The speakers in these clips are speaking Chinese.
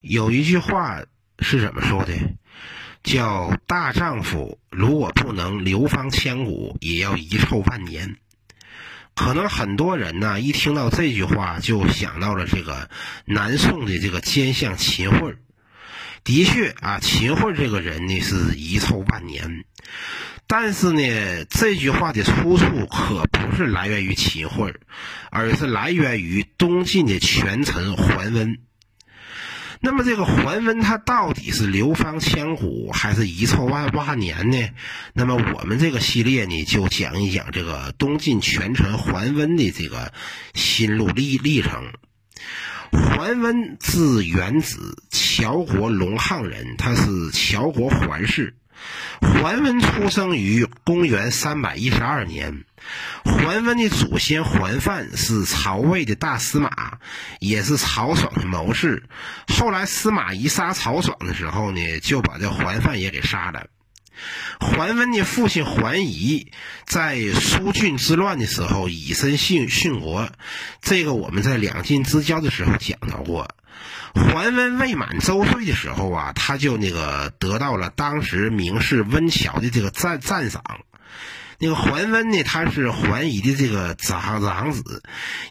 有一句话是怎么说的？叫“大丈夫如果不能流芳千古，也要遗臭万年”。可能很多人呢，一听到这句话，就想到了这个南宋的这个奸相秦桧。的确啊，秦桧这个人呢，是遗臭万年。但是呢，这句话的出处可不是来源于秦桧，而是来源于东晋的权臣桓温。那么，这个桓温他到底是流芳千古，还是遗臭万万年呢？那么，我们这个系列呢，就讲一讲这个东晋权臣桓温的这个心路历历程。桓温字元子，乔国龙汉人，他是乔国桓氏。桓温出生于公元三百一十二年。桓温的祖先桓范是曹魏的大司马，也是曹爽的谋士。后来司马懿杀曹爽的时候呢，就把这桓范也给杀了。桓温的父亲桓仪在苏峻之乱的时候以身殉殉国，这个我们在两晋之交的时候讲到过。桓温未满周岁的时候啊，他就那个得到了当时名士温峤的这个赞赞赏。那个桓温呢，他是桓仪的这个长长子，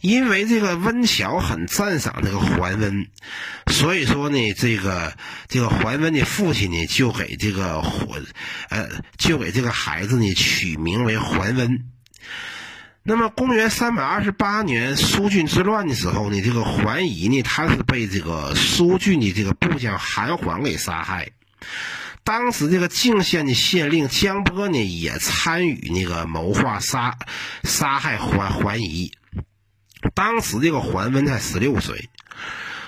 因为这个温峤很赞赏这个桓温，所以说呢，这个这个桓温的父亲呢，就给这个桓，呃，就给这个孩子呢取名为桓温。那么，公元三百二十八年苏峻之乱的时候呢，这个桓仪呢，他是被这个苏峻的这个部将韩桓给杀害。当时这个泾县的县令江波呢，也参与那个谋划杀杀害桓桓仪。当时这个桓温才十六岁。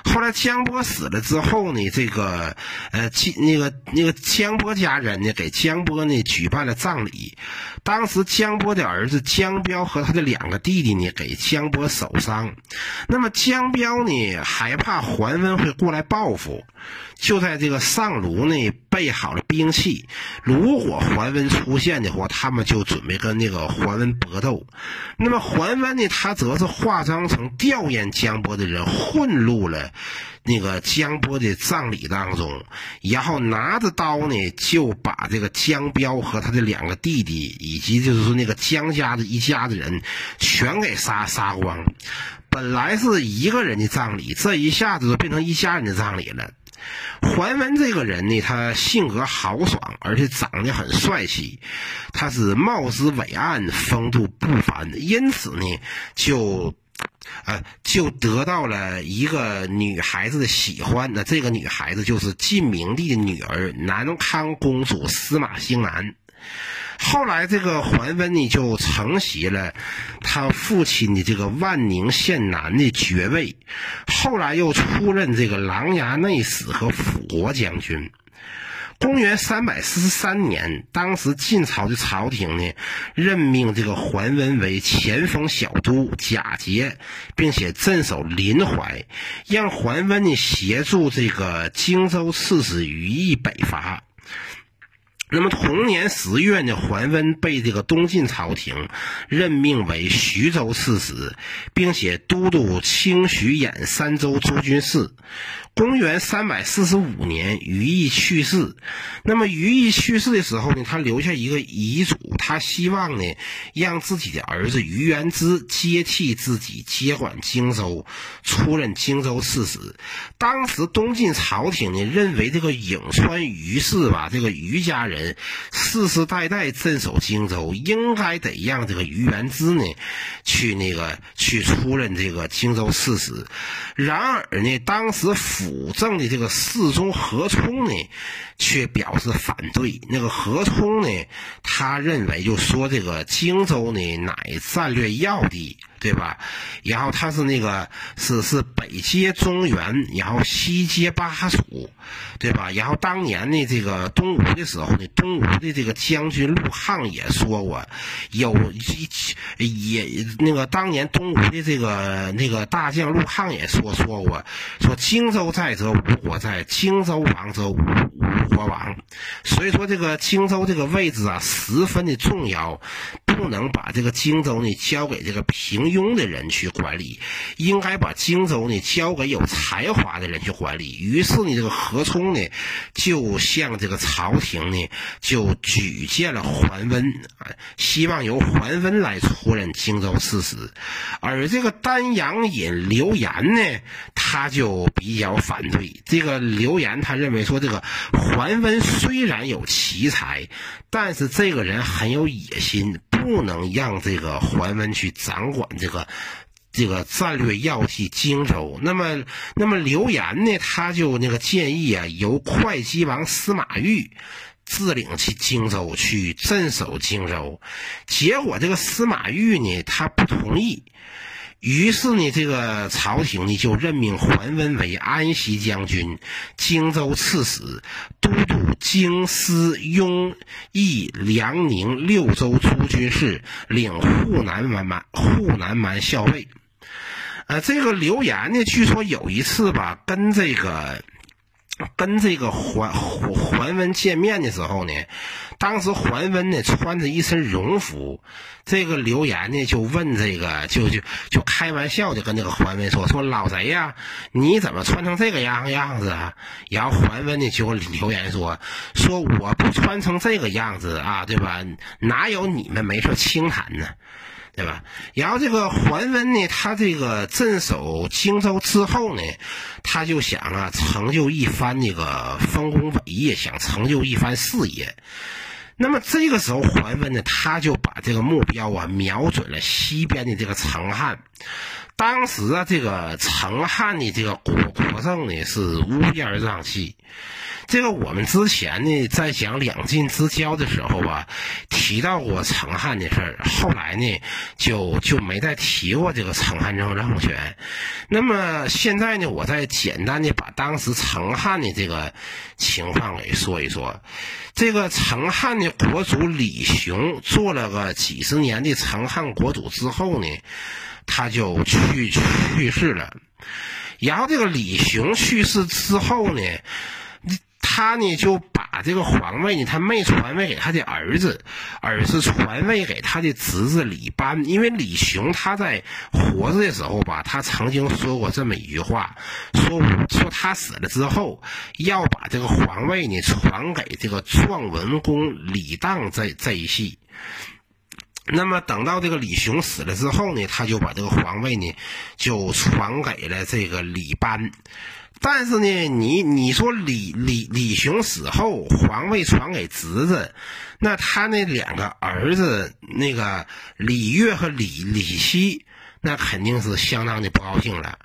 后来江波死了之后呢，这个呃，那个那个江波家人呢，给江波呢举办了葬礼。当时江波的儿子江彪和他的两个弟弟呢，给江波守丧。那么江彪呢，害怕桓温会过来报复，就在这个上炉呢备好了兵器。如果桓温出现的话，他们就准备跟那个桓温搏斗。那么桓温呢，他则是化妆成吊唁江波的人，混入了。那个江波的葬礼当中，然后拿着刀呢，就把这个江彪和他的两个弟弟，以及就是说那个江家的一家子人，全给杀杀光。本来是一个人的葬礼，这一下子就变成一家人的葬礼了。桓温这个人呢，他性格豪爽，而且长得很帅气，他是貌似伟岸，风度不凡，因此呢，就。呃，就得到了一个女孩子的喜欢。那这个女孩子就是晋明帝的女儿南康公主司马兴南。后来这个桓温呢，就承袭了他父亲的这个万宁县男的爵位。后来又出任这个琅琊内史和辅国将军。公元三百四十三年，当时晋朝的朝廷呢，任命这个桓温为前锋小都假节，并且镇守临淮，让桓温呢协助这个荆州刺史于毅北伐。那么同年十月呢，桓温被这个东晋朝廷任命为徐州刺史，并且都督清徐兖三州诸军事。公元三百四十五年，于毅去世。那么于毅去世的时候呢，他留下一个遗嘱，他希望呢，让自己的儿子于元之接替自己接管荆州，出任荆州刺史。当时东晋朝廷呢，认为这个颍川于氏吧，这个于家人人世世代代镇守荆州，应该得让这个于元之呢，去那个去出任这个荆州刺史。然而呢，当时。辅政的这个侍中何冲呢，却表示反对。那个何冲呢，他认为就说这个荆州呢乃战略要地。对吧？然后他是那个是是北接中原，然后西接巴蜀，对吧？然后当年呢，这个东吴的时候呢，东吴的这个将军陆抗也说过，有一也那个当年东吴的这个那个大将陆抗也说说过，说荆州在则吴国在，荆州亡则吴吴国亡。所以说这个荆州这个位置啊，十分的重要。不能把这个荆州呢交给这个平庸的人去管理，应该把荆州呢交给有才华的人去管理。于是呢，这个何冲呢就向这个朝廷呢就举荐了桓温啊，希望由桓温来出任荆州刺史。而这个丹阳尹刘岩呢，他就比较反对。这个刘岩他认为说，这个桓温虽然有奇才，但是这个人很有野心，不能让这个桓温去掌管这个这个战略要地荆州。那么，那么刘岩呢，他就那个建议啊，由会稽王司马昱自领去荆州去镇守荆州。结果这个司马昱呢，他不同意。于是呢，这个朝廷呢就任命桓温为安西将军、荆州刺史、都督京师、雍、益、梁宁六州诸军事，领护南蛮蛮护南蛮校尉。呃，这个刘岩呢，据说有一次吧，跟这个。跟这个桓桓桓温见面的时候呢，当时桓温呢穿着一身戎服，这个刘岩呢就问这个就就就开玩笑就跟这个桓温说说老贼呀，你怎么穿成这个样样子啊？然后桓温呢就刘岩说说我不穿成这个样子啊，对吧？哪有你们没事轻谈呢？对吧？然后这个桓温呢，他这个镇守荆州之后呢，他就想啊，成就一番那个丰功伟业，想成就一番事业。那么这个时候，桓温呢，他就把这个目标啊，瞄准了西边的这个成汉。当时啊，这个成汉的这个国国政呢，是乌烟瘴气。这个我们之前呢，在讲两晋之交的时候吧，提到过成汉的事儿，后来呢，就就没再提过这个成汉政政权。那么现在呢，我再简单的把当时成汉的这个情况给说一说。这个成汉的国主李雄做了个几十年的成汉国主之后呢，他就去去世了。然后这个李雄去世之后呢。他呢就把这个皇位呢，他没传位给他的儿子，而是传位给他的侄子李班。因为李雄他在活着的时候吧，他曾经说过这么一句话，说说他死了之后要把这个皇位呢传给这个壮文公李荡这这一系。那么等到这个李雄死了之后呢，他就把这个皇位呢就传给了这个李班。但是呢，你你说李李李雄死后，皇位传给侄子，那他那两个儿子，那个李岳和李李希，那肯定是相当的不高兴了。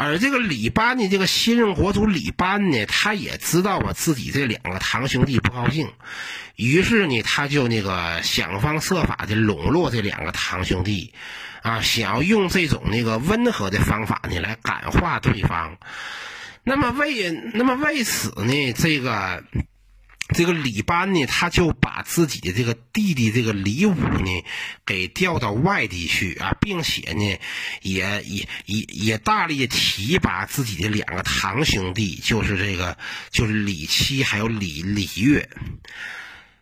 而这个李班呢，这个新任国主李班呢，他也知道啊自己这两个堂兄弟不高兴，于是呢，他就那个想方设法的笼络这两个堂兄弟，啊，想要用这种那个温和的方法呢来感化对方。那么为那么为此呢，这个这个李班呢，他就把自己的这个弟弟这个李武呢，给调到外地去啊，并且呢，也也也也大力提拔自己的两个堂兄弟，就是这个就是李七还有李李月。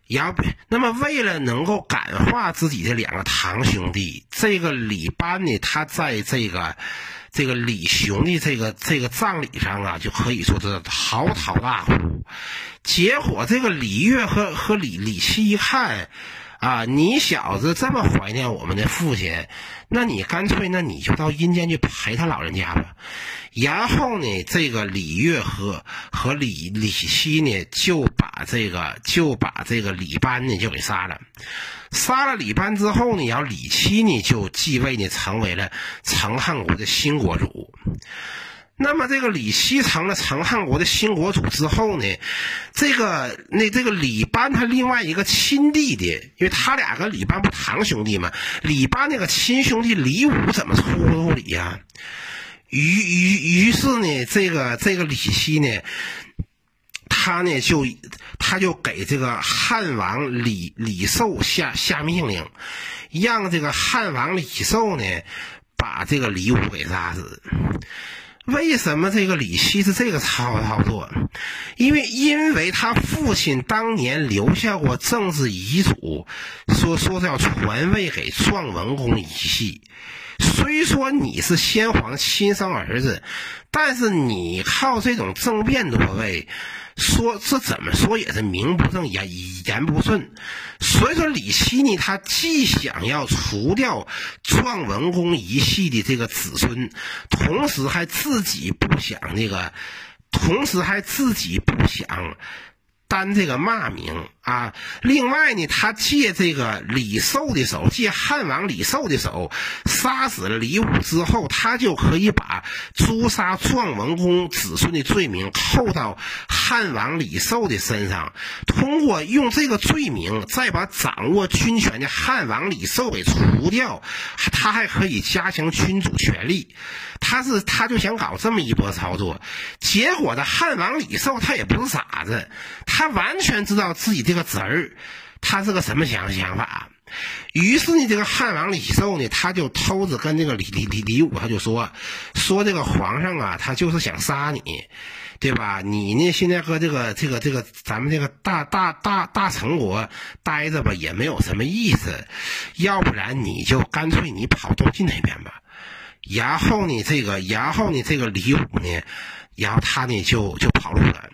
然后，那么为了能够感化自己的两个堂兄弟，这个李班呢，他在这个。这个李雄的这个这个葬礼上啊，就可以说是嚎啕大哭。结果这个李月和和李李七一看，啊，你小子这么怀念我们的父亲，那你干脆那你就到阴间去陪他老人家吧。然后呢，这个李月和和李李七呢，就把这个就把这个李班呢就给杀了。杀了李班之后呢，然后李七呢就继位呢，成为了成汉国的新国主。那么这个李七成了成汉国的新国主之后呢，这个那这个李班他另外一个亲弟弟，因为他俩跟李班不堂兄弟嘛，李班那个亲兄弟李武怎么出不理呀？于于于是呢，这个这个李七呢。他呢就他就给这个汉王李李寿下下命令，让这个汉王李寿呢把这个李武给杀死。为什么这个李希是这个操操作？因为因为他父亲当年留下过政治遗嘱，说说是要传位给壮文公一系。虽说你是先皇亲生儿子，但是你靠这种政变夺位。说这怎么说也是名不正言言不顺，所以说李希呢，他既想要除掉壮文公一系的这个子孙，同时还自己不想那个，同时还自己不想。担这个骂名啊！另外呢，他借这个李寿的手，借汉王李寿的手，杀死了李武之后，他就可以把诛杀壮文公子孙的罪名扣到汉王李寿的身上。通过用这个罪名，再把掌握军权的汉王李寿给除掉，他还可以加强君主权力。他是他就想搞这么一波操作，结果的汉王李寿他也不是傻子。他完全知道自己这个侄儿，他是个什么想想法。于是呢，这个汉王李寿呢，他就偷着跟这个李李李李武，他就说说这个皇上啊，他就是想杀你，对吧？你呢，现在搁这个这个这个咱们这个大大大大成国待着吧，也没有什么意思。要不然你就干脆你跑东晋那边吧。然后呢，这个然后呢，这个李武呢，然后他呢就就跑路了。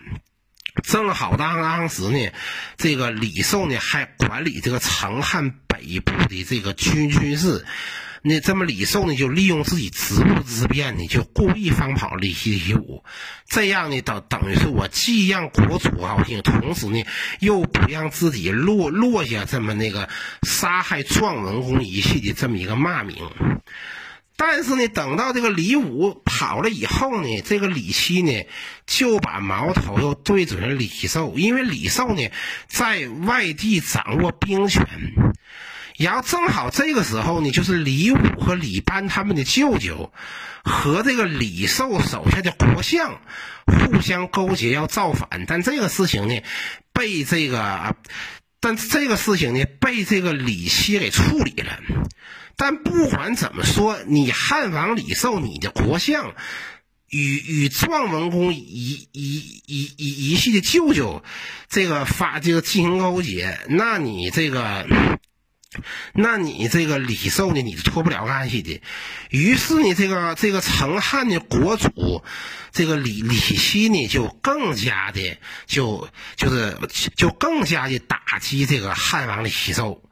正好当当时呢，这个李寿呢还管理这个成汉北部的这个军军事，那这么李寿呢就利用自己职务之便呢，就故意放跑李希李武，这样呢等等于是我既让国主高兴，同时呢又不让自己落落下这么那个杀害壮文公一系的这么一个骂名。但是呢，等到这个李武跑了以后呢，这个李七呢就把矛头又对准了李寿，因为李寿呢在外地掌握兵权，然后正好这个时候呢，就是李武和李班他们的舅舅和这个李寿手下的国相互相勾结要造反，但这个事情呢被这个，但这个事情呢被这个李希给处理了。但不管怎么说，你汉王李寿，你的国相与与壮文公一一一一一系的舅舅，这个发这个进行勾结，那你这个，那你这个李寿呢，你是脱不了干系的。于是呢，这个这个成汉的国主，这个李李希呢，就更加的就就是就更加的打击这个汉王李寿。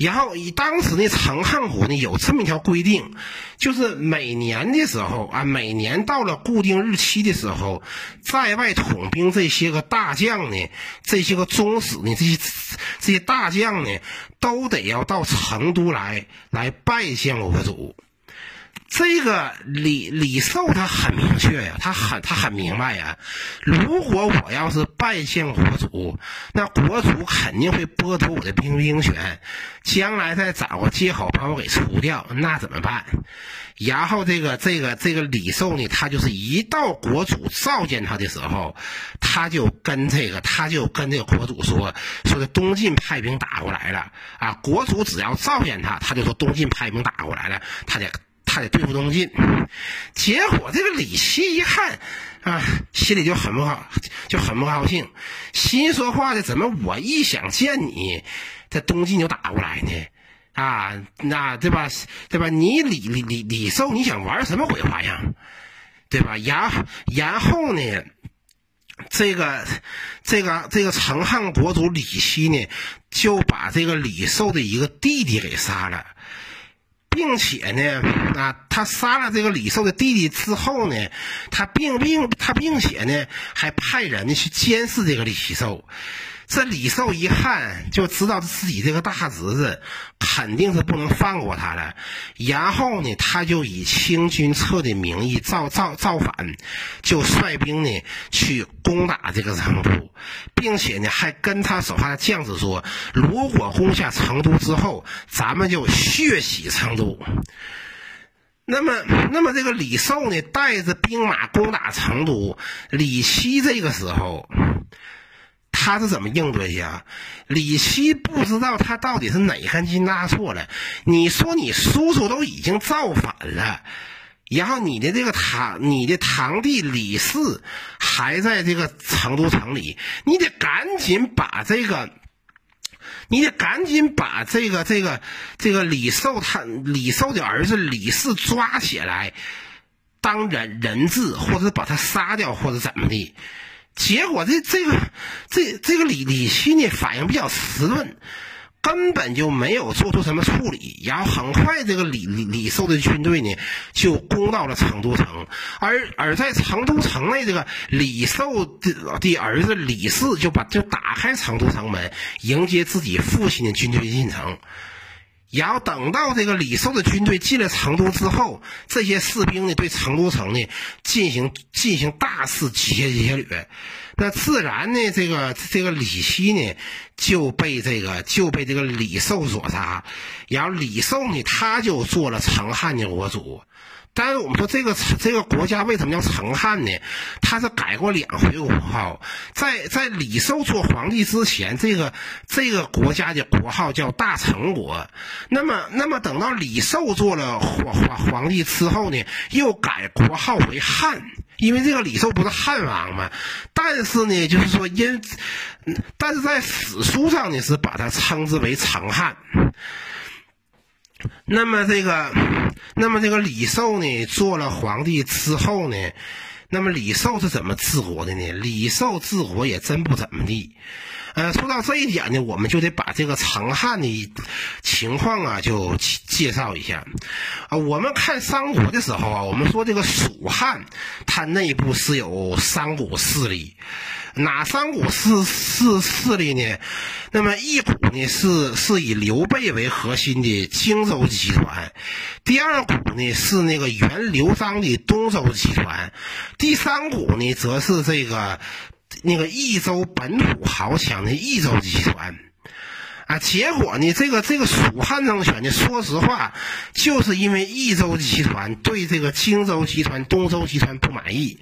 然后以当时的，成汉国呢有这么一条规定，就是每年的时候啊，每年到了固定日期的时候，在外统兵这些个大将呢，这些个宗室呢，这些这些大将呢，都得要到成都来来拜见我国主。这个李李寿他很明确呀，他很他很明白呀。如果我要是拜见国主，那国主肯定会剥夺我的兵兵权，将来再找个借口把我给除掉，那怎么办？然后这个这个这个李寿呢，他就是一到国主召见他的时候，他就跟这个他就跟这个国主说，说的东晋派兵打过来了啊。国主只要召见他，他就说东晋派兵打过来了，他得。他得对付东晋，结果这个李希一看，啊，心里就很不好，就很不高兴，心说话的怎么我一想见你，这东晋就打过来呢？啊，那对吧？对吧？你李李李李寿，你想玩什么鬼花样？对吧？然然后呢，这个这个这个成汉国主李希呢，就把这个李寿的一个弟弟给杀了。并且呢，啊，他杀了这个李寿的弟弟之后呢，他并并他并且呢，还派人呢去监视这个李寿。这李寿一看就知道自己这个大侄子肯定是不能放过他了，然后呢，他就以清君侧的名义造造造反，就率兵呢去攻打这个成都，并且呢还跟他手下的将士说，如果攻下成都之后，咱们就血洗成都。那么，那么这个李寿呢带着兵马攻打成都，李希这个时候。他是怎么应对呀？李希不知道他到底是哪根筋搭错了。你说你叔叔都已经造反了，然后你的这个堂，你的堂弟李四还在这个成都城里，你得赶紧把这个，你得赶紧把这个这个这个李寿他李寿的儿子李四抓起来，当人人质，或者把他杀掉，或者怎么的。结果这这个这这个李李七呢，反应比较迟钝。根本就没有做出什么处理，然后很快这个李李李寿的军队呢就攻到了成都城，而而在成都城内，这个李寿的的儿子李四就把就打开成都城门，迎接自己父亲的军队进城。然后等到这个李寿的军队进了成都之后，这些士兵呢对成都城呢进行进行大肆劫劫掠，那自然呢这个这个李希呢就被这个就被这个李寿所杀，然后李寿呢他就做了成汉的国主。但是我们说这个这个国家为什么叫成汉呢？他是改过两回国号，在在李寿做皇帝之前，这个这个国家的国号叫大成国。那么那么等到李寿做了皇皇皇帝之后呢，又改国号为汉，因为这个李寿不是汉王嘛。但是呢，就是说因，但是在史书上呢是把他称之为成汉。那么这个，那么这个李寿呢，做了皇帝之后呢，那么李寿是怎么治国的呢？李寿治国也真不怎么地。呃，说到这一点呢，我们就得把这个成汉的情况啊，就介绍一下。啊，我们看三国的时候啊，我们说这个蜀汉，它内部是有三股势力。哪三股势势势力呢？那么一股呢是是以刘备为核心的荆州集团，第二股呢是那个原刘璋的东周集团，第三股呢则是这个那个益州本土豪强的益州集团。啊，结果呢这个这个蜀汉政权呢，说实话，就是因为益州集团对这个荆州集团、东周集团不满意。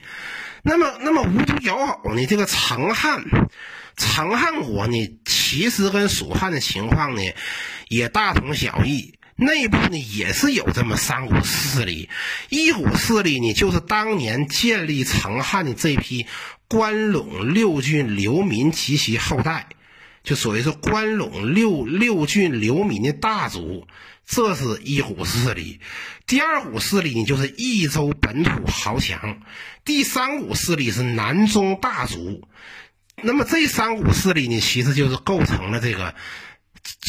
那么，那么无独有偶呢？这个成汉，成汉国呢，其实跟蜀汉的情况呢，也大同小异。内部呢，也是有这么三股势力。一股势力呢，就是当年建立成汉的这批关陇六郡流民及其后代，就所谓是关陇六六郡流民的大族。这是一股势力，第二股势力呢，就是益州本土豪强，第三股势力是南中大族。那么这三股势力呢，其实就是构成了这个，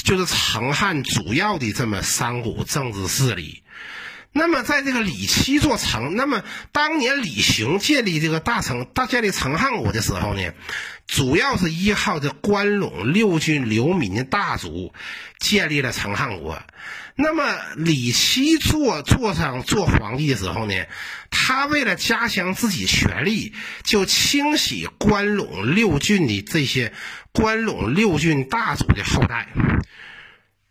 就是成汉主要的这么三股政治势力。那么在这个李七做成，那么当年李雄建立这个大成大建立成汉国的时候呢，主要是依靠这关陇六郡流民的大族建立了成汉国。那么李七做做上做皇帝的时候呢，他为了加强自己权力，就清洗关陇六郡的这些关陇六郡大族的后代，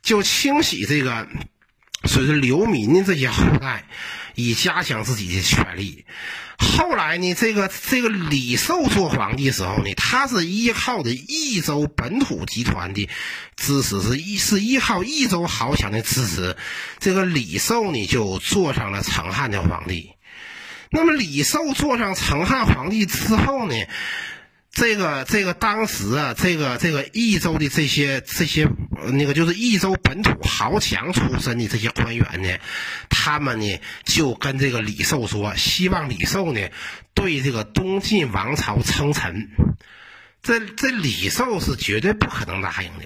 就清洗这个，所以说流民的这些后代，以加强自己的权力。后来呢，这个这个李寿做皇帝时候呢，他是依靠的益州本土集团的支持，是依是依靠益州豪强的支持，这个李寿呢就坐上了成汉的皇帝。那么李寿坐上成汉皇帝之后呢？这个这个当时啊，这个这个益州的这些这些那个就是益州本土豪强出身的这些官员呢，他们呢就跟这个李寿说，希望李寿呢对这个东晋王朝称臣。这这李寿是绝对不可能答应的，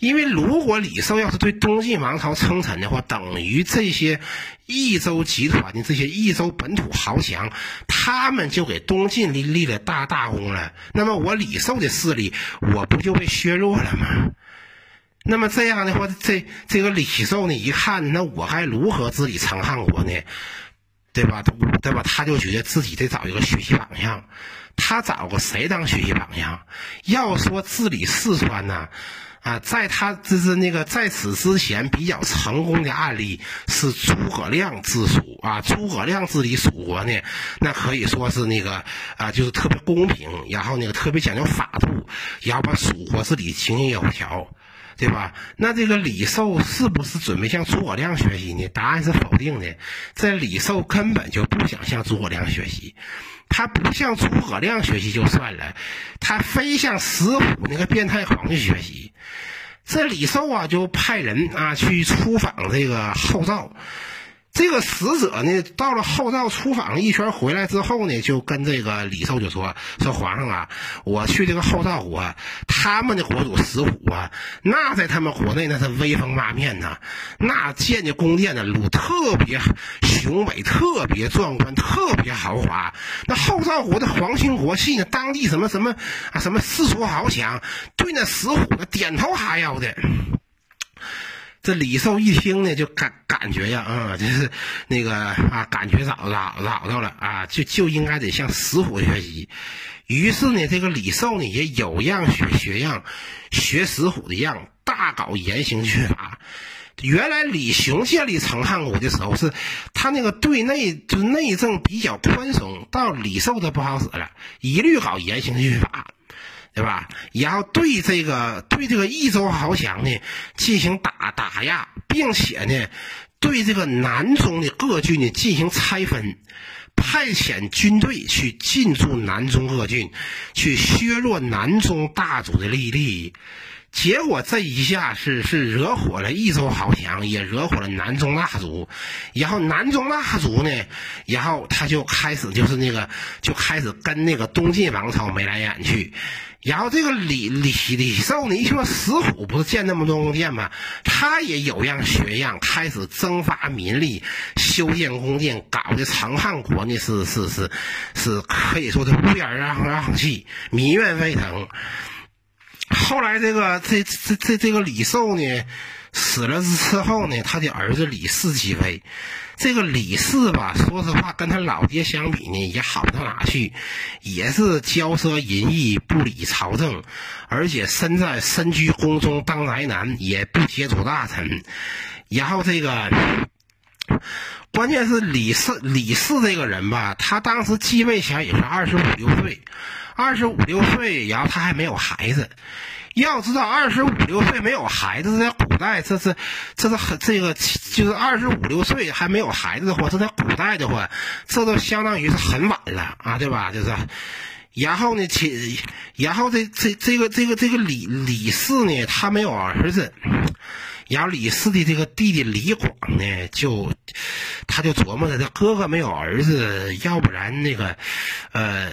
因为如果李寿要是对东晋王朝称臣的话，等于这些益州集团的这些益州本土豪强，他们就给东晋立立了大大功了。那么我李寿的势力，我不就被削弱了吗？那么这样的话，这这个李寿呢，一看，那我还如何治理成汉国呢？对吧？对吧？他就觉得自己得找一个学习榜样。他找个谁当学习榜样？要说治理四川呢，啊，在他就是那个在此之前比较成功的案例是诸葛亮治蜀啊，诸葛亮治理蜀国呢，那可以说是那个啊，就是特别公平，然后那个特别讲究法度，然后把蜀国治理井井有条。对吧？那这个李寿是不是准备向诸葛亮学习呢？答案是否定的。这李寿根本就不想向诸葛亮学习，他不向诸葛亮学习就算了，他非向石虎那个变态狂去学习。这李寿啊，就派人啊去出访这个后赵。这个使者呢，到了后赵出访一圈回来之后呢，就跟这个李寿就说：“说皇上啊，我去这个后赵国，他们的国主石虎啊，那在他们国内那是威风八面呐，那建的宫殿呢，路特别雄伟，特别壮观，特别豪华。那后赵国的皇亲国戚呢，当地什么什么啊，什么世俗豪强，对那石虎呢点头哈腰的。”这李寿一听呢，就感感觉呀，啊，就是那个啊，感觉找找找到了啊，就就应该得向石虎学习。于是呢，这个李寿呢，也有样学学样，学石虎的样，大搞严刑峻法。原来李雄建立成汉国的时候，是他那个对内就内政比较宽松，到李寿这不好使了，一律搞严刑峻法。对吧？然后对这个对这个益州豪强呢进行打打压，并且呢对这个南中的各郡呢进行拆分，派遣军队去进驻南中各郡，去削弱南中大族的利益。结果这一下是是惹火了益州豪强，也惹火了南中大族。然后南中大族呢，然后他就开始就是那个就开始跟那个东晋王朝眉来眼去。然后这个李李李寿呢，一听说石虎不是建那么多宫殿吗？他也有样学样，开始征发民力，修建宫殿，搞得长汉国呢是是是是可以说是乌烟瘴瘴气，民怨沸腾。后来这个这这这这个李寿呢死了之后呢，他的儿子李嗣继位。这个李氏吧，说实话，跟他老爹相比呢，也好不到哪去，也是骄奢淫逸，不理朝政，而且身在身居宫中当宅男，也不接触大臣。然后这个，关键是李四李四这个人吧，他当时继位前也是二十五六岁，二十五六岁，然后他还没有孩子。要知道，二十五六岁没有孩子，在古代这是，这是很这个就是二十五六岁还没有孩子的话，这在古代的话，这都相当于是很晚了啊，对吧？就是，然后呢，其然后这这这个这个这个李李四呢，他没有儿子，然后李四的这个弟弟李广呢，就他就琢磨着，他哥哥没有儿子，要不然那个，呃，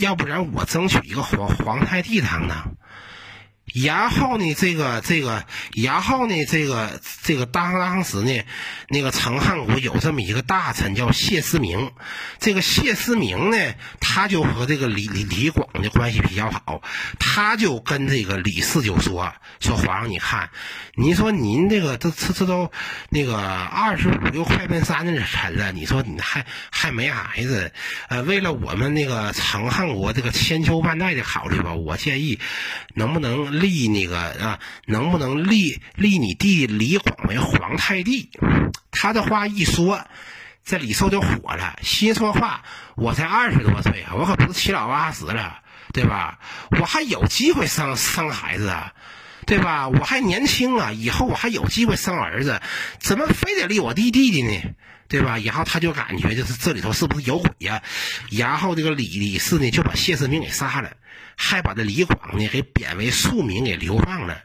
要不然我争取一个皇皇太帝当当。然后呢，这个这个，然后呢，这个这个当当时呢，那个成汉国有这么一个大臣叫谢思明，这个谢思明呢，他就和这个李李李广的关系比较好，他就跟这个李氏就说说皇上，你看，您说您这个这这这都那个二十五六快奔三的臣了，你说你还还没孩子，呃，为了我们那个成汉国这个千秋万代的考虑吧，我建议能不能。立那个啊，能不能立立你弟弟李广为皇太帝？他的话一说，这李寿就火了，心说话：我才二十多岁啊，我可不是七老八十了，对吧？我还有机会生生孩子啊，对吧？我还年轻啊，以后我还有机会生儿子，怎么非得立我弟弟弟呢？对吧？然后他就感觉就是这里头是不是有鬼呀？然后这个李李氏呢就把谢世民给杀了。还把这李广呢给贬为庶民，给流放了。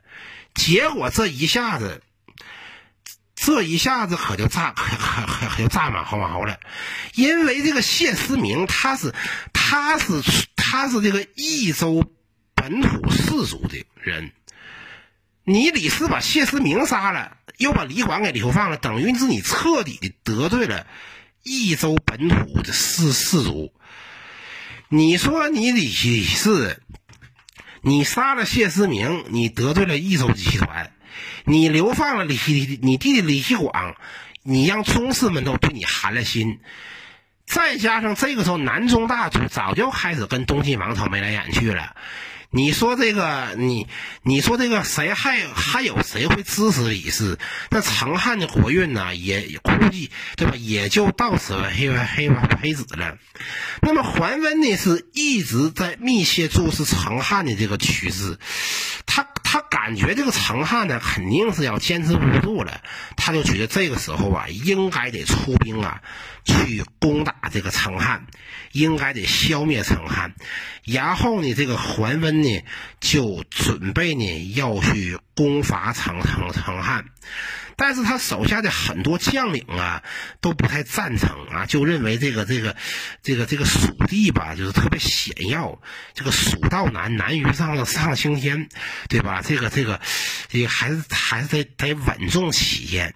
结果这一下子，这一下子可就炸，可可可就炸马后炮了。因为这个谢思明，他是他是他是这个益州本土氏族的人。你李斯把谢思明杀了，又把李广给流放了，等于是你彻底的得罪了益州本土的士士族。你说你李李氏，你杀了谢思明，你得罪了益州集团，你流放了李你弟弟李广，你让宗室们都对你寒了心，再加上这个时候南中大族早就开始跟东晋王朝眉来眼去了。你说这个，你你说这个，谁还还有谁会支持李氏？那成汉的国运呢，也估计对吧？也就到此黑黑黑子了。那么桓温呢，是一直在密切注视成汉的这个趋势，他他感。觉这个成汉呢肯定是要坚持不住了，他就觉得这个时候啊，应该得出兵啊，去攻打这个成汉，应该得消灭成汉。然后呢，这个桓温呢就准备呢要去攻伐成成成汉。但是他手下的很多将领啊，都不太赞成啊，就认为这个这个这个这个蜀地吧，就是特别险要，这个蜀道难，难于上上青天，对吧？这个这个，这个还是还是得得稳重起见。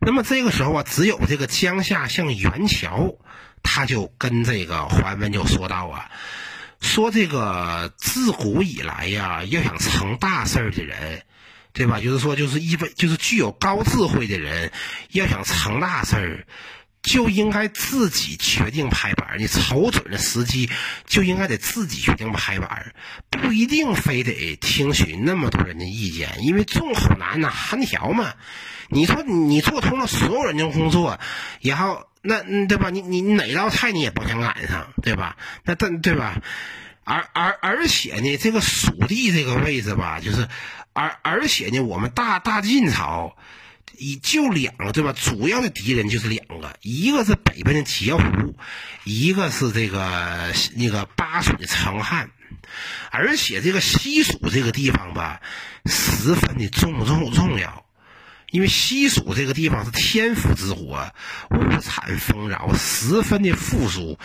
那么这个时候啊，只有这个江夏像袁乔，他就跟这个桓温就说道啊，说这个自古以来呀，要想成大事儿的人。对吧？就是说，就是一为就是具有高智慧的人，要想成大事儿，就应该自己决定拍板你瞅准了时机，就应该得自己决定拍板不一定非得听取那么多人的意见，因为众口难呐，寒条嘛。你说你做通了所有人的工作，然后那对吧？你你哪道菜你也不想赶上，对吧？那但对吧？而而而且呢，这个蜀地这个位置吧，就是。而而且呢，我们大大晋朝，以就两个对吧？主要的敌人就是两个，一个是北边的截胡，一个是这个那个巴蜀的成汉。而且这个西蜀这个地方吧，十分的重重重要。因为西蜀这个地方是天府之国，物产丰饶，十分的富庶。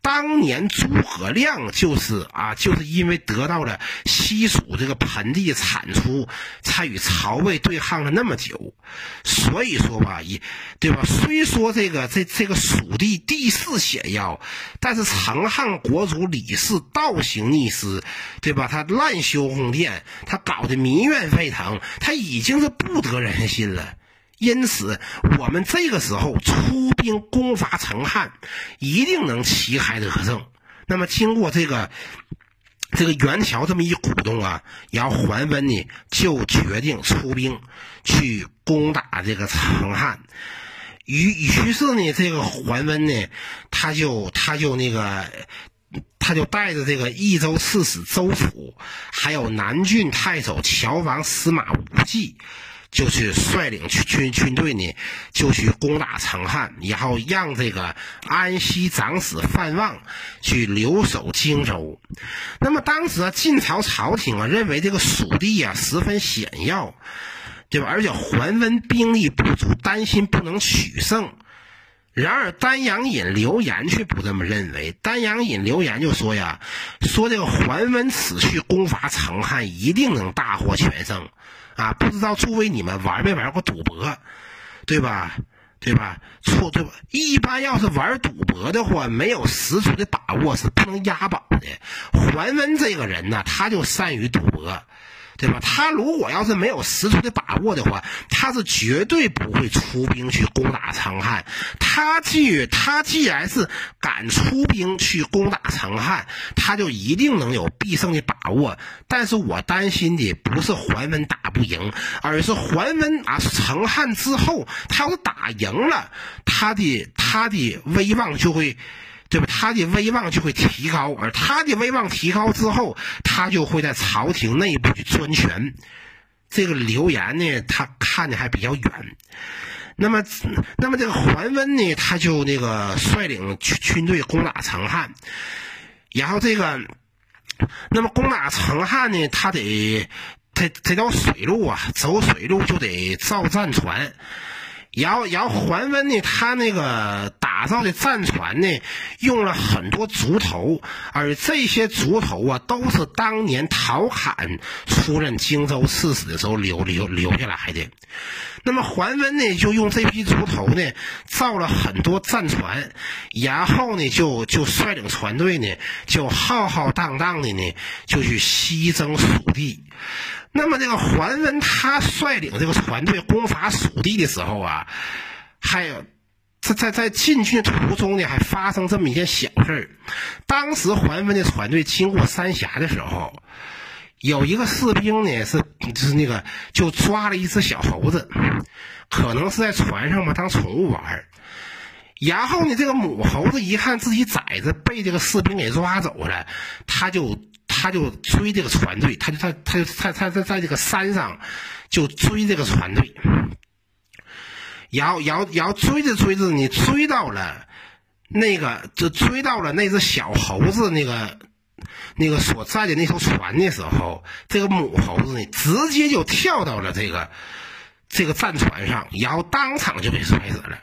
当年诸葛亮就是啊，就是因为得到了西蜀这个盆地产出，才与曹魏对抗了那么久。所以说吧，也对吧？虽说这个这这个蜀地地势险要，但是成汉国主李氏倒行逆施，对吧？他滥修宫殿，他搞得民怨沸腾，他已经是不得人心。因此，我们这个时候出兵攻伐成汉，一定能旗开得胜。那么，经过这个这个袁乔这么一鼓动啊，然后桓温呢就决定出兵去攻打这个成汉。于于是呢，这个桓温呢，他就他就那个他就带着这个益州刺史周辅，还有南郡太守乔王司马无忌。就去率领军军军队呢，就去攻打成汉，然后让这个安西长史范望去留守荆州。那么当时啊，晋朝朝廷啊认为这个蜀地啊十分险要，对吧？而且桓温兵力不足，担心不能取胜。然而丹阳尹刘言却不这么认为。丹阳尹刘言就说呀：“说这个桓温此去攻伐成汉，一定能大获全胜。”啊，不知道诸位你们玩没玩过赌博，对吧？对吧？错对吧？一般要是玩赌博的话，没有十足的把握是不能押宝的。桓温这个人呢，他就善于赌博。对吧？他如果要是没有十足的把握的话，他是绝对不会出兵去攻打成汉。他既他既然是敢出兵去攻打成汉，他就一定能有必胜的把握。但是我担心的不是桓温打不赢，而是桓温啊，成汉之后，他要是打赢了，他的他的威望就会。对吧？他的威望就会提高，而他的威望提高之后，他就会在朝廷内部去专权。这个刘言呢，他看的还比较远。那么，那么这个桓温呢，他就那个率领军军队攻打成汉。然后这个，那么攻打成汉呢，他得这这条水路啊，走水路就得造战船。然后，然后桓温呢，他那个打造的战船呢，用了很多竹头，而这些竹头啊，都是当年陶侃出任荆州刺史的时候留留留下来的。那么桓温呢，就用这批竹头呢，造了很多战船，然后呢，就就率领船队呢，就浩浩荡荡的呢，就去西征蜀地。那么这个桓温他率领这个船队攻伐蜀地的时候啊，还有在在在进军途中呢，还发生这么一件小事儿。当时桓温的船队经过三峡的时候，有一个士兵呢是就是那个就抓了一只小猴子，可能是在船上嘛当宠物玩然后呢，这个母猴子一看自己崽子被这个士兵给抓走了，他就。他就追这个船队，他就他他就他他在在这个山上就追这个船队，然后然后然后追着追着，你追到了那个就追到了那只小猴子那个那个所在的那艘船的时候，这个母猴子呢，直接就跳到了这个这个战船上，然后当场就被摔死了。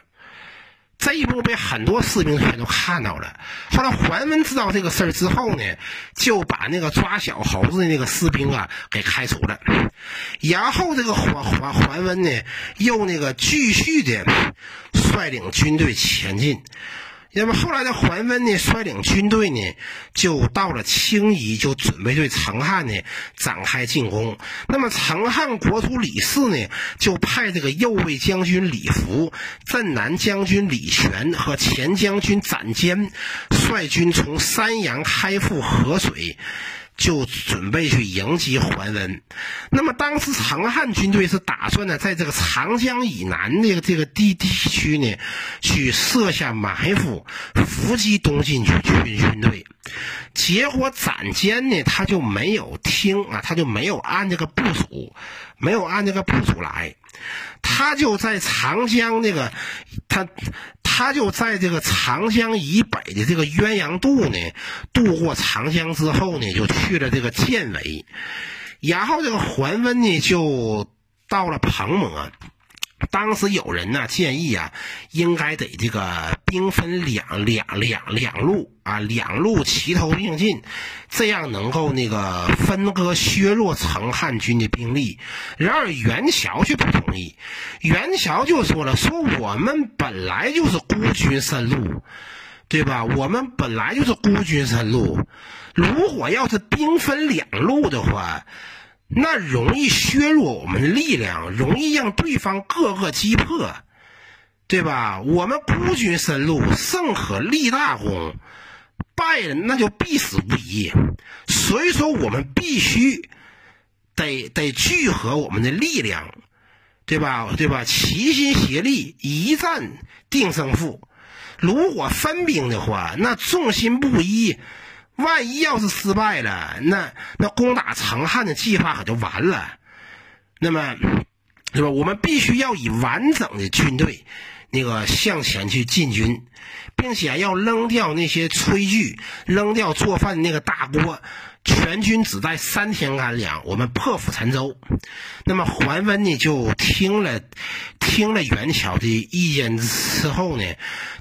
这一幕被很多士兵全都看到了。后来桓温知道这个事儿之后呢，就把那个抓小猴子的那个士兵啊给开除了。然后这个桓桓桓温呢，又那个继续的率领军队前进。那么后来的桓温呢，率领军队呢，就到了青夷，就准备对成汉呢展开进攻。那么成汉国主李氏呢，就派这个右卫将军李福、镇南将军李全和前将军斩坚率军从山阳开赴河水。就准备去迎击桓温。那么当时成汉军队是打算呢，在这个长江以南的这个地地区呢，去设下埋伏，伏击东晋军军军队。结果展坚呢，他就没有听啊，他就没有按这个部署，没有按这个部署来，他就在长江那个他。他就在这个长江以北的这个鸳鸯渡呢，渡过长江之后呢，就去了这个建尾，然后这个桓温呢就到了彭模。当时有人呢建议啊，应该得这个兵分两两两两路啊，两路齐头并进，这样能够那个分割削弱成汉军的兵力。然而袁绍却不同意，袁绍就说了：“说我们本来就是孤军深入，对吧？我们本来就是孤军深入，如果要是兵分两路的话。”那容易削弱我们的力量，容易让对方各个击破，对吧？我们孤军深入，胜可立大功；败了，那就必死无疑。所以说，我们必须得得聚合我们的力量，对吧？对吧？齐心协力，一战定胜负。如果分兵的话，那众心不一。万一要是失败了，那那攻打成汉的计划可就完了。那么，是吧？我们必须要以完整的军队，那个向前去进军，并且要扔掉那些炊具，扔掉做饭的那个大锅。全军只带三天干粮，我们破釜沉舟。那么桓温呢，就听了听了袁乔的意见之后呢，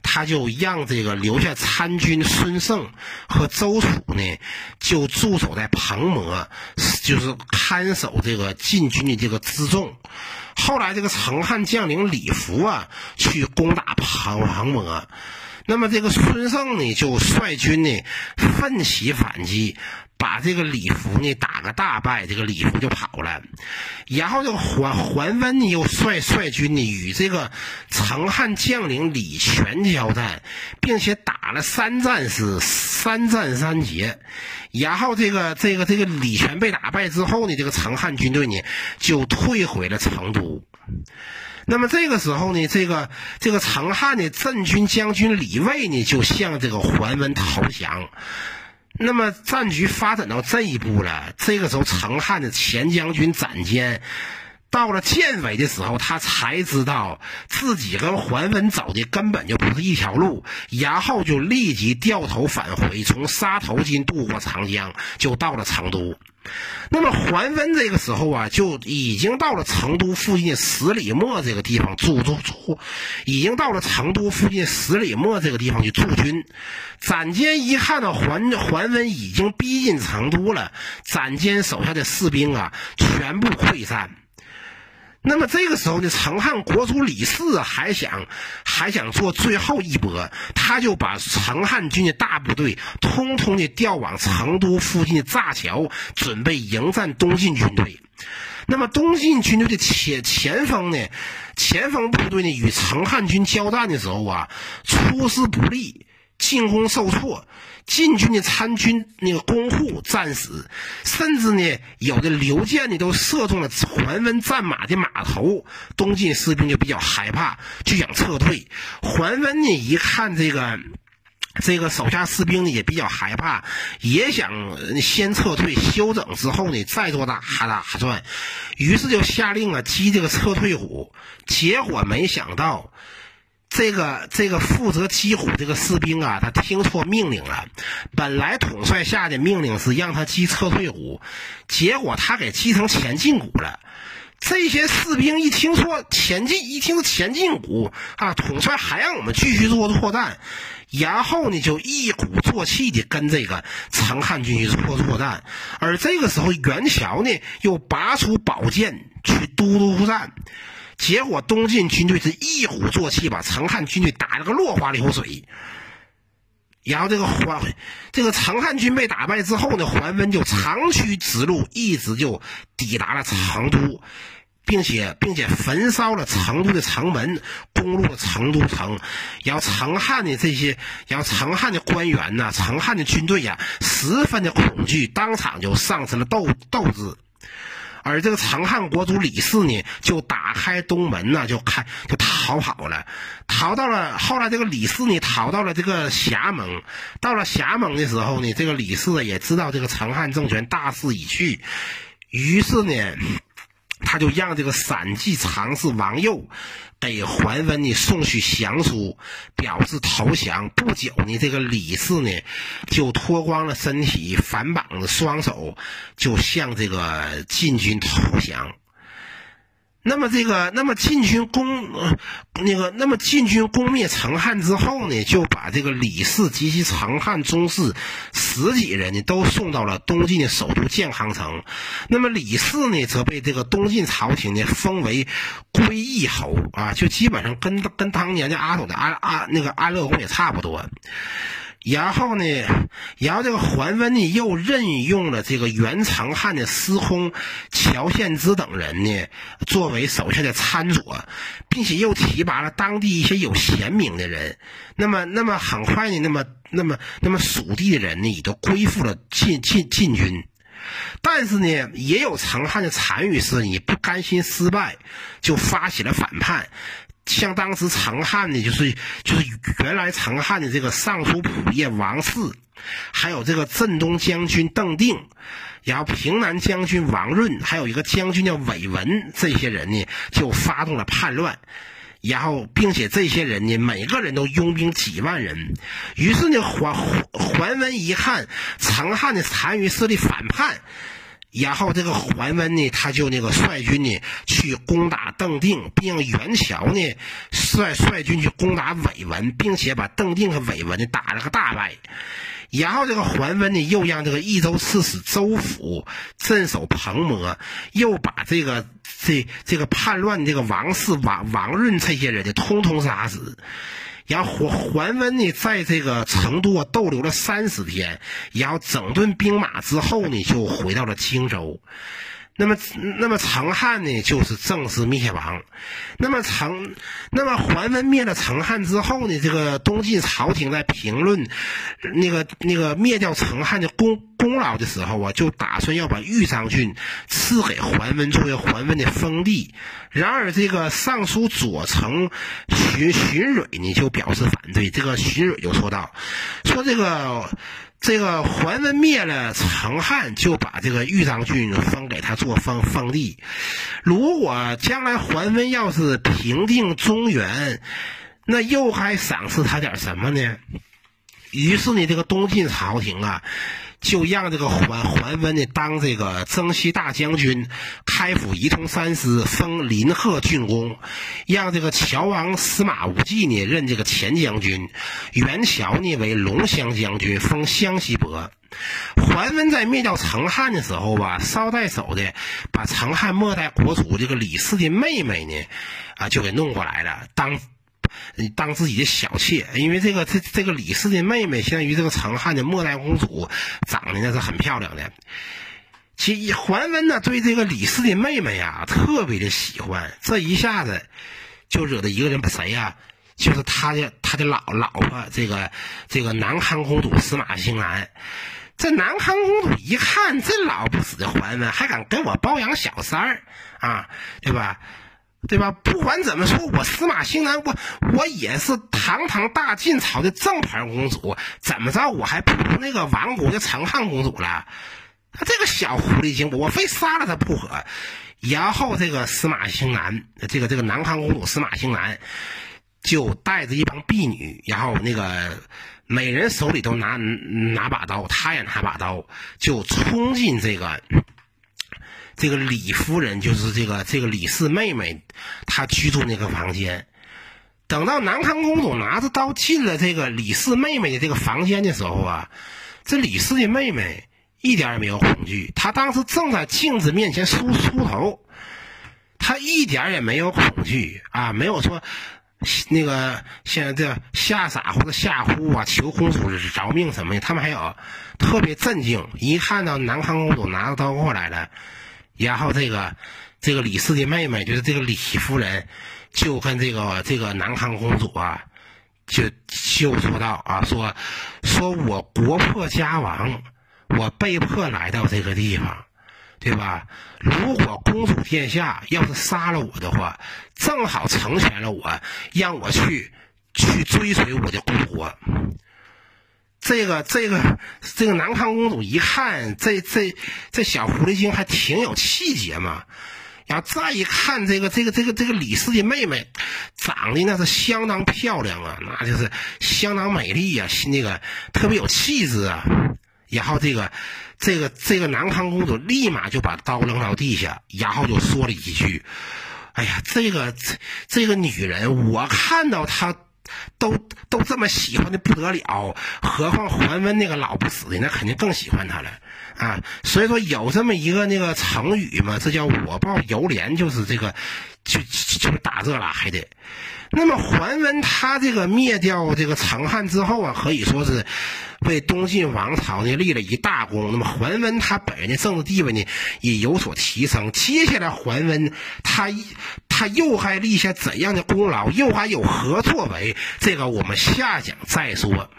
他就让这个留下参军孙胜和周楚呢，就驻守在彭模，就是看守这个晋军的这个辎重。后来这个成汉将领李福啊，去攻打彭彭模。那么这个孙胜呢，就率军呢奋起反击。把这个李福呢打个大败，这个李福就跑了。然后这个桓桓温呢又率率军呢与这个成汉将领李全交战，并且打了三战是三战三捷。然后这个这个这个李全被打败之后呢，这个成汉军队呢就退回了成都。那么这个时候呢，这个这个成汉的镇军将军李卫呢就向这个桓温投降。那么战局发展到这一步了，这个时候成汉的前将军斩坚到了建尾的时候，他才知道自己跟桓温走的根本就不是一条路，然后就立即掉头返回，从沙头津渡过长江，就到了成都。那么桓温这个时候啊，就已经到了成都附近十里陌这个地方驻驻驻，已经到了成都附近十里陌这个地方去驻军。展坚一看到桓桓温已经逼近成都了，展坚手下的士兵啊，全部溃散。那么这个时候呢，成汉国主李氏还想还想做最后一搏，他就把成汉军的大部队通通的调往成都附近的炸桥，准备迎战东晋军队。那么东晋军队的前前锋呢，前锋部队呢与成汉军交战的时候啊，出师不利，进攻受挫。晋军的参军那个公户战死，甚至呢，有的流箭呢都射中了桓温战马的马头。东晋士兵就比较害怕，就想撤退。桓温呢一看这个，这个手下士兵呢也比较害怕，也想先撤退，休整之后呢再做打打算，于是就下令啊击这个撤退虎。结果没想到，这个这个负责击虎这个士兵啊，他听错命令了。本来统帅下的命令是让他击撤退虎，结果他给击成前进虎了。这些士兵一听说前进，一听前进虎啊，统帅还让我们继续做作战。然后呢，就一鼓作气的跟这个陈汉军去做作战，而这个时候袁乔呢又拔出宝剑去都督战，结果东晋军队是一鼓作气把成汉军队打了个落花流水。然后这个桓这个成汉军被打败之后呢，桓温就长驱直入，一直就抵达了成都。并且，并且焚烧了成都的城门，攻入了成都城。然后，成汉的这些，然后成汉的官员呐，成汉的军队呀，十分的恐惧，当场就丧失了斗斗志。而这个成汉国主李四呢，就打开东门呢，就开就逃跑了，逃到了后来，这个李四呢，逃到了这个霞盟。到了霞盟的时候呢，这个李四也知道这个成汉政权大势已去，于是呢。他就让这个散骑常侍王佑给桓温呢送去降书，表示投降。不久呢，这个李氏呢就脱光了身体，反绑着双手，就向这个晋军投降。那么这个，那么晋军攻那个，那么晋军攻灭成汉之后呢，就把这个李氏及其成汉宗室十几人呢，都送到了东晋的首都建康城。那么李氏呢，则被这个东晋朝廷呢封为归义侯啊，就基本上跟跟当年的阿斗的安安那个安乐公也差不多。然后呢，然后这个桓温呢又任用了这个袁成汉的司空乔献之等人呢，作为手下的参佐，并且又提拔了当地一些有贤名的人。那么，那么很快呢，那么，那么，那么蜀地的人呢，也都归附了晋晋晋军。但是呢，也有成汉的残余势力不甘心失败，就发起了反叛。像当时成汉的，就是就是原来成汉的这个尚书仆射王氏，还有这个镇东将军邓定，然后平南将军王润，还有一个将军叫韦文，这些人呢就发动了叛乱，然后并且这些人呢每个人都拥兵几万人，于是呢桓桓温一看成汉的残余势力反叛。然后这个桓温呢，他就那个率军呢去攻打邓定，并让袁乔呢率率军去攻打韦文，并且把邓定和韦文呢打了个大败。然后这个桓温呢又让这个益州刺史周府镇守彭模，又把这个这这个叛乱这个王氏王王润这些人呢通通杀死。然后桓桓温呢，在这个成都啊逗留了三十天，然后整顿兵马之后呢，就回到了荆州。那么，那么成汉呢，就是正式灭亡。那么成，那么桓温灭了成汉之后呢，这个东晋朝廷在评论那个那个灭掉成汉的功功劳的时候啊，就打算要把豫章郡赐给桓温作为桓温的封地。然而，这个尚书左丞荀荀蕊呢，就表示反对。这个荀蕊就说道：“说这个。”这个桓温灭了成汉，就把这个豫章郡分给他做封封地。如果将来桓温要是平定中原，那又该赏赐他点什么呢？于是呢，这个东晋朝廷啊。就让这个桓桓温呢当这个征西大将军，开府仪同三司，封临贺郡公；让这个乔王司马无忌呢任这个前将军，袁乔呢为龙骧将军，封湘西伯。桓温在灭掉成汉的时候吧，捎带手的把成汉末代国主这个李氏的妹妹呢，啊，就给弄过来了当。当自己的小妾，因为这个这这个李氏的妹妹，相当于这个成汉的末代公主，长得那是很漂亮的。其桓温呢，对这个李氏的妹妹呀，特别的喜欢。这一下子就惹得一个人，谁呀？就是他的他的老老婆，这个这个南康公主司马兴兰。这南康公主一看，这老不死的桓温，还敢跟我包养小三儿啊？对吧？对吧？不管怎么说，我司马兴南，我我也是堂堂大晋朝的正牌公主，怎么着我还不如那个亡国的成汉公主了？他这个小狐狸精，我非杀了他不可。然后这个司马兴南，这个这个南康公主司马兴南，就带着一帮婢女，然后那个每人手里都拿拿把刀，他也拿把刀，就冲进这个。这个李夫人就是这个这个李氏妹妹，她居住那个房间。等到南康公主拿着刀进了这个李氏妹妹的这个房间的时候啊，这李氏的妹妹一点也没有恐惧。她当时正在镜子面前梳梳头，她一点也没有恐惧啊，没有说那个现在这吓傻或者吓呼啊，求公主饶命什么的。他们还有特别震惊，一看到南康公主拿着刀过来了。然后这个，这个李氏的妹妹就是这个李夫人，就跟这个这个南康公主啊，就就说道啊，说说我国破家亡，我被迫来到这个地方，对吧？如果公主殿下要是杀了我的话，正好成全了我，让我去去追随我的故国。这个这个这个南康公主一看，这这这小狐狸精还挺有气节嘛，然后再一看这个这个这个这个李氏的妹妹，长得那是相当漂亮啊，那就是相当美丽呀，那个特别有气质啊。然后这个这个这个南康公主立马就把刀扔到地下，然后就说了一句：“哎呀，这个这个女人，我看到她。”都都这么喜欢的不得了，何况桓温那个老不死的，那肯定更喜欢他了啊！所以说有这么一个那个成语嘛，这叫我报犹怜，就是这个，就就是打这来的。那么桓温他这个灭掉这个成汉之后啊，可以说是为东晋王朝呢立了一大功。那么桓温他本人的政治地位呢也有所提升。接下来桓温他他又还立下怎样的功劳，又还有何作为？这个我们下讲再说。